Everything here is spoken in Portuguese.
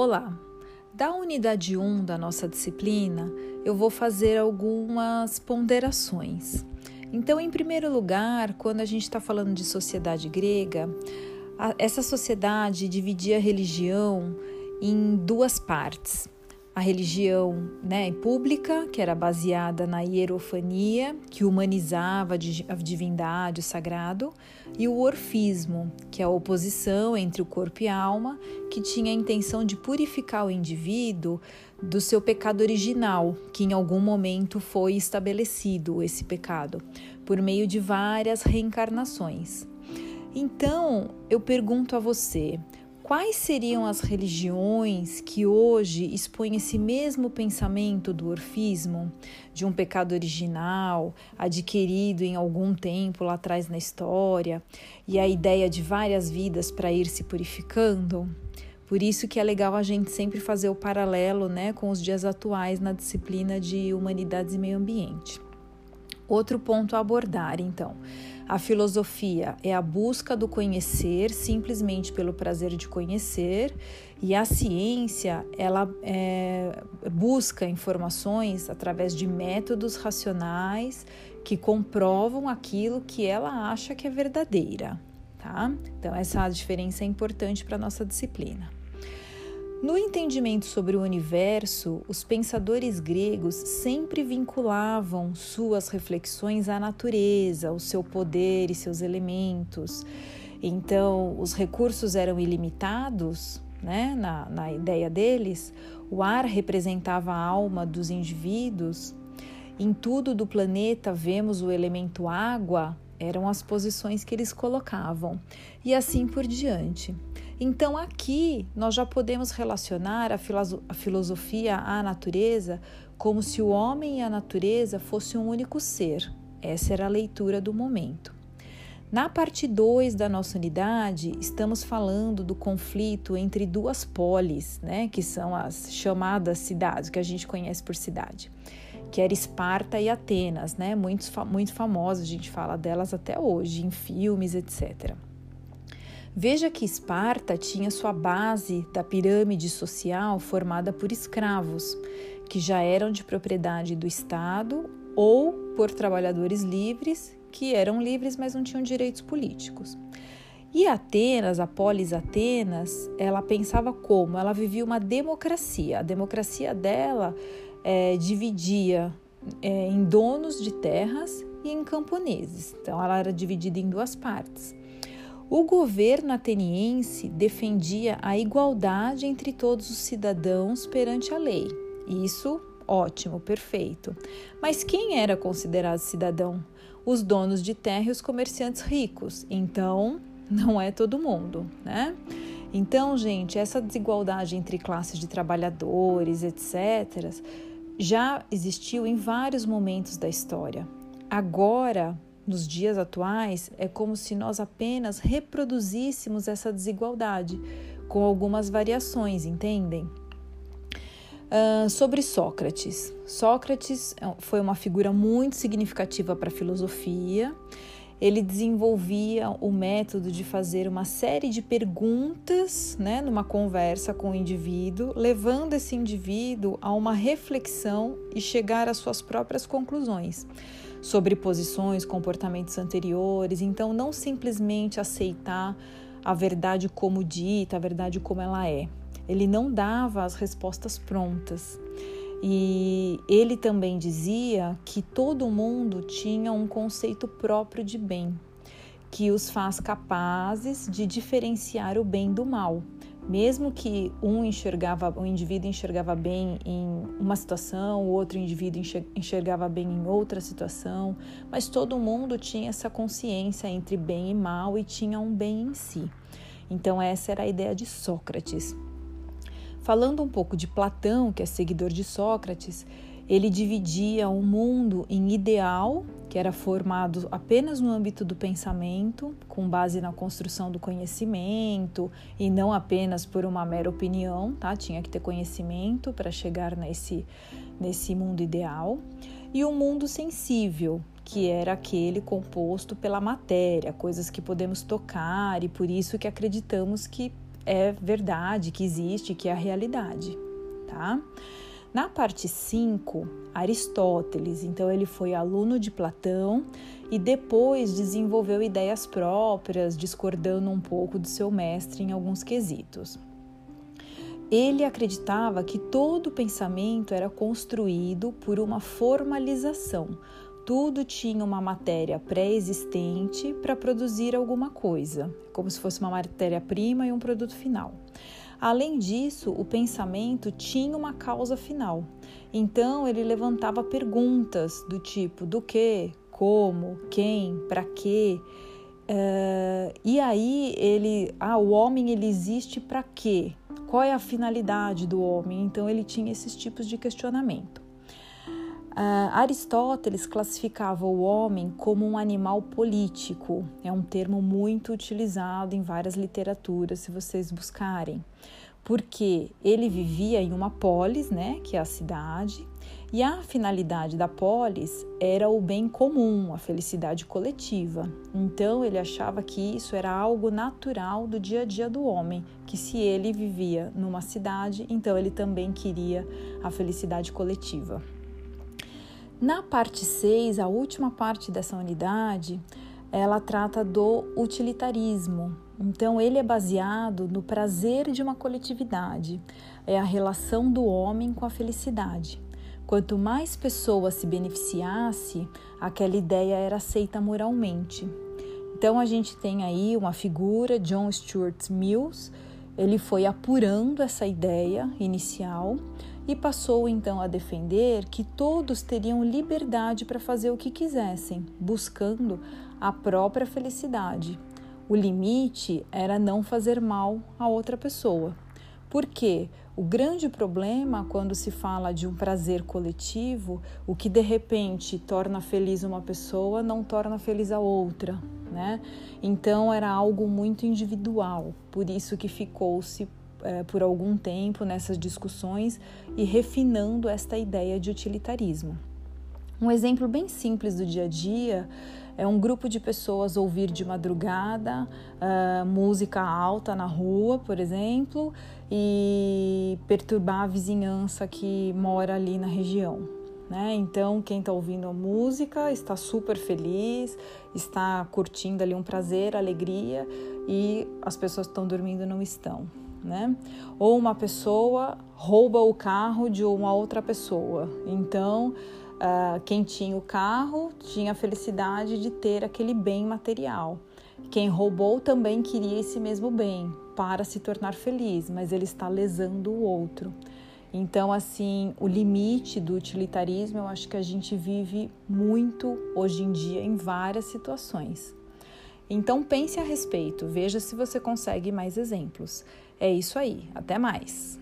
Olá! Da unidade 1 da nossa disciplina, eu vou fazer algumas ponderações. Então, em primeiro lugar, quando a gente está falando de sociedade grega, essa sociedade dividia a religião em duas partes a religião né, pública, que era baseada na hierofania, que humanizava a divindade, o sagrado, e o orfismo, que é a oposição entre o corpo e a alma, que tinha a intenção de purificar o indivíduo do seu pecado original, que em algum momento foi estabelecido esse pecado, por meio de várias reencarnações. Então, eu pergunto a você, quais seriam as religiões que hoje expõem esse mesmo pensamento do orfismo, de um pecado original, adquirido em algum tempo lá atrás na história, e a ideia de várias vidas para ir se purificando? Por isso que é legal a gente sempre fazer o paralelo né, com os dias atuais na disciplina de Humanidades e Meio Ambiente. Outro ponto a abordar, então. A filosofia é a busca do conhecer simplesmente pelo prazer de conhecer, e a ciência ela é, busca informações através de métodos racionais que comprovam aquilo que ela acha que é verdadeira. Tá? Então, essa diferença é importante para a nossa disciplina. No entendimento sobre o universo, os pensadores gregos sempre vinculavam suas reflexões à natureza, ao seu poder e seus elementos. Então, os recursos eram ilimitados, né? na, na ideia deles, o ar representava a alma dos indivíduos. Em tudo do planeta vemos o elemento água, eram as posições que eles colocavam, e assim por diante. Então, aqui nós já podemos relacionar a, filosofia à natureza como se o homem e a natureza fossem um único ser. Essa era a leitura do momento. Na parte 2 da nossa unidade, estamos falando do conflito entre duas polis, né, que são as chamadas cidades, que a gente conhece por cidade, que era Esparta e Atenas, né, muito, muito famosas, a gente fala delas até hoje, em filmes, etc. Veja que Esparta tinha sua base da pirâmide social formada por escravos, que já eram de propriedade do Estado ou por trabalhadores livres, que eram livres, mas não tinham direitos políticos. E Atenas, a polis Atenas, ela pensava como? Ela vivia uma democracia. A democracia dela é, dividia é, em donos de terras e em camponeses. Então, ela era dividida em duas partes. O governo ateniense defendia a igualdade entre todos os cidadãos perante a lei. Isso, ótimo, perfeito. Mas quem era considerado cidadão? Os donos de terra e os comerciantes ricos. Então, não é todo mundo, né? Então, gente, essa desigualdade entre classes de trabalhadores, etc., já existiu em vários momentos da história. Agora, nos dias atuais, é como se nós apenas reproduzíssemos essa desigualdade, com algumas variações, entendem? Uh, sobre Sócrates. Sócrates é foi uma figura muito significativa para a filosofia. Ele desenvolvia o método de fazer uma série de perguntas né, numa conversa com o indivíduo, levando esse indivíduo a uma reflexão e chegar às suas próprias conclusões sobre posições, comportamentos anteriores. Então, não simplesmente aceitar a verdade como dita, a verdade como ela é. Ele não dava as respostas prontas. E ele também dizia que todo mundo tinha um conceito próprio de bem, que os faz capazes de diferenciar o bem do mal mesmo que um enxergava, um indivíduo enxergava bem em uma situação, o outro indivíduo enxergava bem em outra situação, mas todo mundo tinha essa consciência entre bem e mal e tinha um bem em si. Então essa era a ideia de Sócrates. Falando um pouco de Platão, que é seguidor de Sócrates, ele dividia o mundo em ideal, que era formado apenas no âmbito do pensamento, com base na construção do conhecimento e não apenas por uma mera opinião, tá? Tinha que ter conhecimento para chegar nesse nesse mundo ideal. E o mundo sensível, que era aquele composto pela matéria, coisas que podemos tocar e por isso que acreditamos que é verdade, que existe, que é a realidade, tá? Na parte 5, Aristóteles, então ele foi aluno de Platão e depois desenvolveu ideias próprias, discordando um pouco do seu mestre em alguns quesitos. Ele acreditava que todo pensamento era construído por uma formalização. Tudo tinha uma matéria pré-existente para produzir alguma coisa, como se fosse uma matéria-prima e um produto final. Além disso, o pensamento tinha uma causa final. Então ele levantava perguntas do tipo do que, como, quem, para quê. Uh, e aí ele, ah, o homem ele existe para quê? Qual é a finalidade do homem? Então ele tinha esses tipos de questionamento. Uh, Aristóteles classificava o homem como um animal político. É um termo muito utilizado em várias literaturas, se vocês buscarem, porque ele vivia em uma polis, né, que é a cidade, e a finalidade da polis era o bem comum, a felicidade coletiva. Então ele achava que isso era algo natural do dia a dia do homem, que se ele vivia numa cidade, então ele também queria a felicidade coletiva. Na parte 6, a última parte dessa unidade, ela trata do utilitarismo. Então, ele é baseado no prazer de uma coletividade, é a relação do homem com a felicidade. Quanto mais pessoas se beneficiasse, aquela ideia era aceita moralmente. Então, a gente tem aí uma figura, John Stuart Mills, ele foi apurando essa ideia inicial e passou então a defender que todos teriam liberdade para fazer o que quisessem, buscando a própria felicidade. O limite era não fazer mal a outra pessoa. Porque o grande problema quando se fala de um prazer coletivo, o que de repente torna feliz uma pessoa não torna feliz a outra, né? Então era algo muito individual, por isso que ficou-se é, por algum tempo nessas discussões e refinando esta ideia de utilitarismo. Um exemplo bem simples do dia a dia é um grupo de pessoas ouvir de madrugada uh, música alta na rua, por exemplo, e perturbar a vizinhança que mora ali na região. Né? Então, quem está ouvindo a música está super feliz, está curtindo ali um prazer, alegria, e as pessoas que estão dormindo não estão né? Ou uma pessoa rouba o carro de uma outra pessoa. Então, uh, quem tinha o carro tinha a felicidade de ter aquele bem material. Quem roubou também queria esse mesmo bem para se tornar feliz, mas ele está lesando o outro. Então, assim, o limite do utilitarismo eu acho que a gente vive muito hoje em dia em várias situações. Então, pense a respeito, veja se você consegue mais exemplos. É isso aí, até mais!